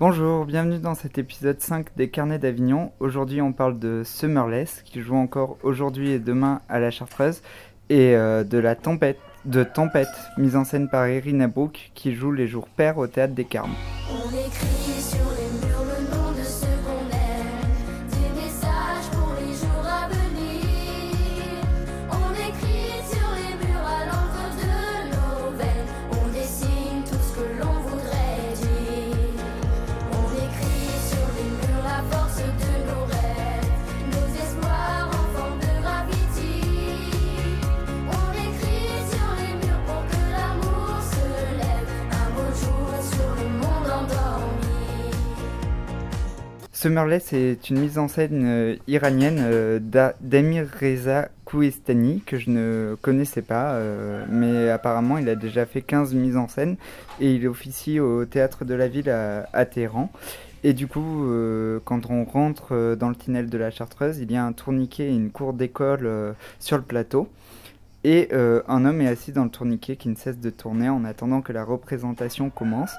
Bonjour, bienvenue dans cet épisode 5 des Carnets d'Avignon. Aujourd'hui on parle de Summerless qui joue encore aujourd'hui et demain à la Chartreuse et euh, de la tempête, de Tempête, mise en scène par Irina Brook qui joue les jours pairs au théâtre des Carmes. Summerless est une mise en scène euh, iranienne euh, d'A- d'Amir Reza Kouestani que je ne connaissais pas, euh, mais apparemment il a déjà fait 15 mises en scène et il officie au théâtre de la ville à, Téhéran. Et du coup, quand on rentre dans le tunnel de la Chartreuse, il y a un tourniquet et une cour d'école sur le plateau. Et un homme est assis dans le tourniquet qui ne cesse de tourner en attendant que la représentation commence.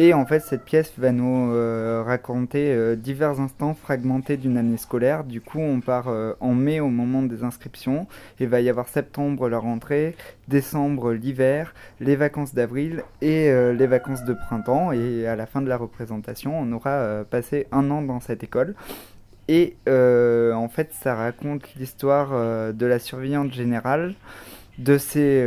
Et en fait, cette pièce va nous euh, raconter euh, divers instants fragmentés d'une année scolaire. Du coup, on part euh, en mai au moment des inscriptions. Il va y avoir septembre la rentrée, décembre l'hiver, les vacances d'avril et les vacances de printemps. Et à la fin de la représentation, on aura passé un an dans cette école. Et en fait, ça raconte l'histoire de la surveillante générale, de ses,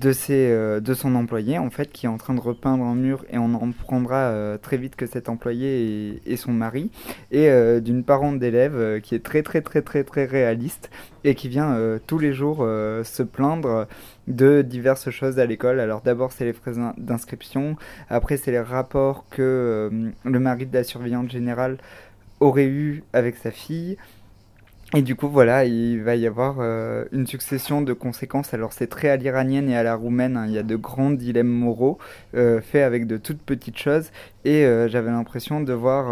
de, ses, euh, de son employé, en fait, qui est en train de repeindre un mur, et on en prendra euh, très vite que cet employé est, son mari, et euh, d'une parente d'élève qui est très très très très très réaliste, et qui vient tous les jours se plaindre de diverses choses à l'école. Alors d'abord c'est les frais d'in- d'inscription, après c'est les rapports que le mari de la surveillante générale aurait eu avec sa fille. Et du coup, voilà, il va y avoir euh, une succession de conséquences. Alors, c'est très à l'iranienne et à la roumaine. hein. Il y a de grands dilemmes moraux euh, faits avec de toutes petites choses. Et euh, j'avais l'impression de voir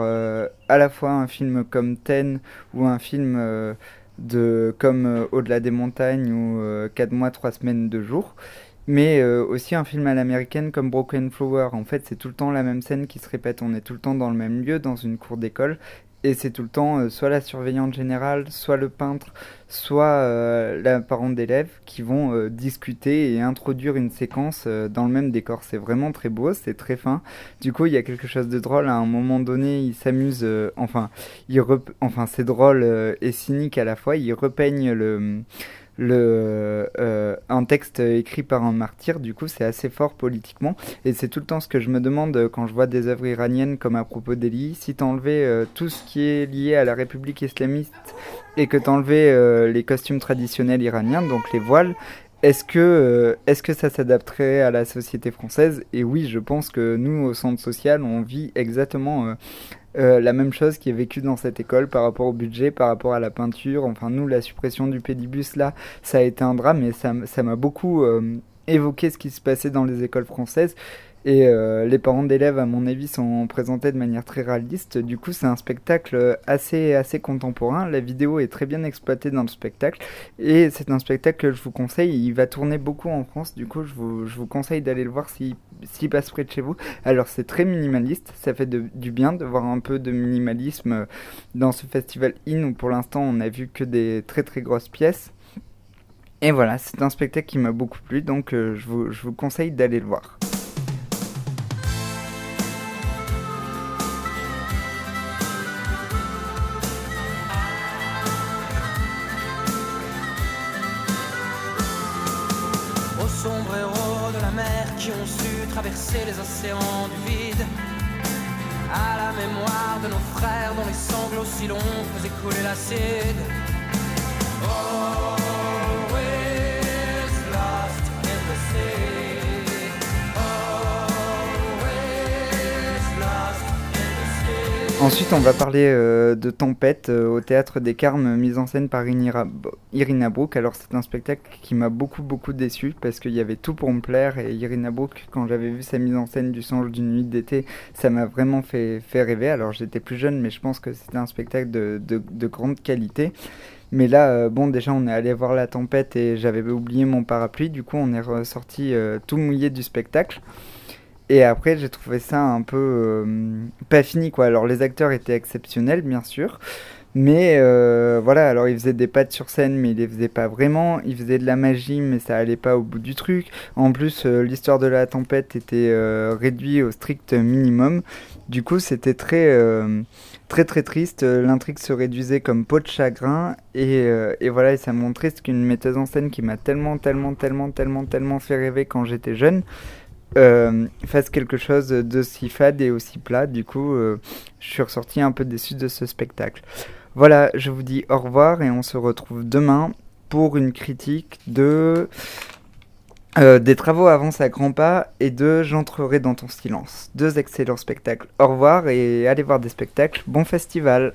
à la fois un film comme Ten ou un film de comme Au-delà des montagnes ou euh, 4 mois, 3 semaines, 2 jours. Mais euh, aussi un film à l'américaine comme Broken Flower. En fait, c'est tout le temps la même scène qui se répète. On est tout le temps dans le même lieu, dans une cour d'école. Et c'est tout le temps euh, soit la surveillante générale, soit le peintre, soit euh, la parente d'élève qui vont euh, discuter et introduire une séquence euh, dans le même décor. C'est vraiment très beau, c'est très fin. Du coup, il y a quelque chose de drôle. À un moment donné, il s'amuse. euh, enfin, il rep- enfin c'est drôle et cynique à la fois. Il repeigne le le, euh, un texte écrit par un martyr, du coup c'est assez fort politiquement, et c'est tout le temps ce que je me demande euh, quand je vois des œuvres iraniennes comme à propos d'Eli, si t'enlevais euh, tout ce qui est lié à la République islamiste et que t'enlevais euh, les costumes traditionnels iraniens, donc les voiles, est-ce que, est-ce que ça s'adapterait à la société française? Et oui, je pense que nous, au centre social, on vit exactement euh, la même chose qui est vécue dans cette école par rapport au budget, par rapport à la peinture. Enfin, nous, la suppression du pédibus, là, ça a été un drame, m- ça m'a beaucoup euh, évoqué ce qui se passait dans les écoles françaises. Et euh, les parents d'élèves, à mon avis, sont présentés de manière très réaliste. Du coup, c'est un spectacle assez, assez contemporain. La vidéo est très bien exploitée dans le spectacle. Et c'est un spectacle que je vous conseille. Il va tourner beaucoup en France. Du coup, je vous, je vous conseille d'aller le voir s'il passe près de chez vous. Alors, c'est très minimaliste. Ça fait du bien de voir un peu de minimalisme euh, dans ce festival IN où pour l'instant, on a vu que des très très grosses pièces. Et voilà, c'est un spectacle qui m'a beaucoup plu. Donc, euh, je, vous, je vous conseille d'aller le voir. Aux sombres héros de la mer qui ont su traverser les océans du vide. À la mémoire de nos frères dont les sanglots si longs faisaient couler l'acide. Ensuite, on va parler euh, de Tempête euh, au théâtre des Carmes, mise en scène par Irina Brook. Alors, c'est un spectacle qui m'a beaucoup, beaucoup déçu parce qu'il y avait tout pour me plaire. Et Irina Brook, quand j'avais vu sa mise en scène du Songe d'une nuit d'été, ça m'a vraiment fait, rêver. Alors, j'étais plus jeune, mais je pense que c'était un spectacle de, de- de grande qualité. Mais là, euh, bon, déjà, on est allé voir la tempête et j'avais oublié mon parapluie. Du coup, on est ressorti tout mouillé du spectacle. Et après, j'ai trouvé ça un peu euh, pas fini, quoi. Alors, les acteurs étaient exceptionnels, bien sûr. Mais euh, voilà, alors ils faisaient des pattes sur scène, mais ils les faisaient pas vraiment. Ils faisaient de la magie, mais ça allait pas au bout du truc. En plus, euh, l'histoire de la tempête était réduite au strict minimum. Du coup, c'était très, très très triste. L'intrigue se réduisait comme peau de chagrin. Et, voilà, et ça montrait ce qu'une metteuse en scène qui m'a tellement, tellement, tellement, tellement, tellement fait rêver quand j'étais jeune. Euh, fasse quelque chose d'aussi fade et aussi plat. Du coup, euh, je suis ressorti un peu déçu de ce spectacle. Voilà, je vous dis au revoir et on se retrouve demain pour une critique de euh, des travaux avancent à grands pas et de J'entrerai dans ton silence. Deux excellents spectacles. Au revoir et allez voir des spectacles. Bon festival.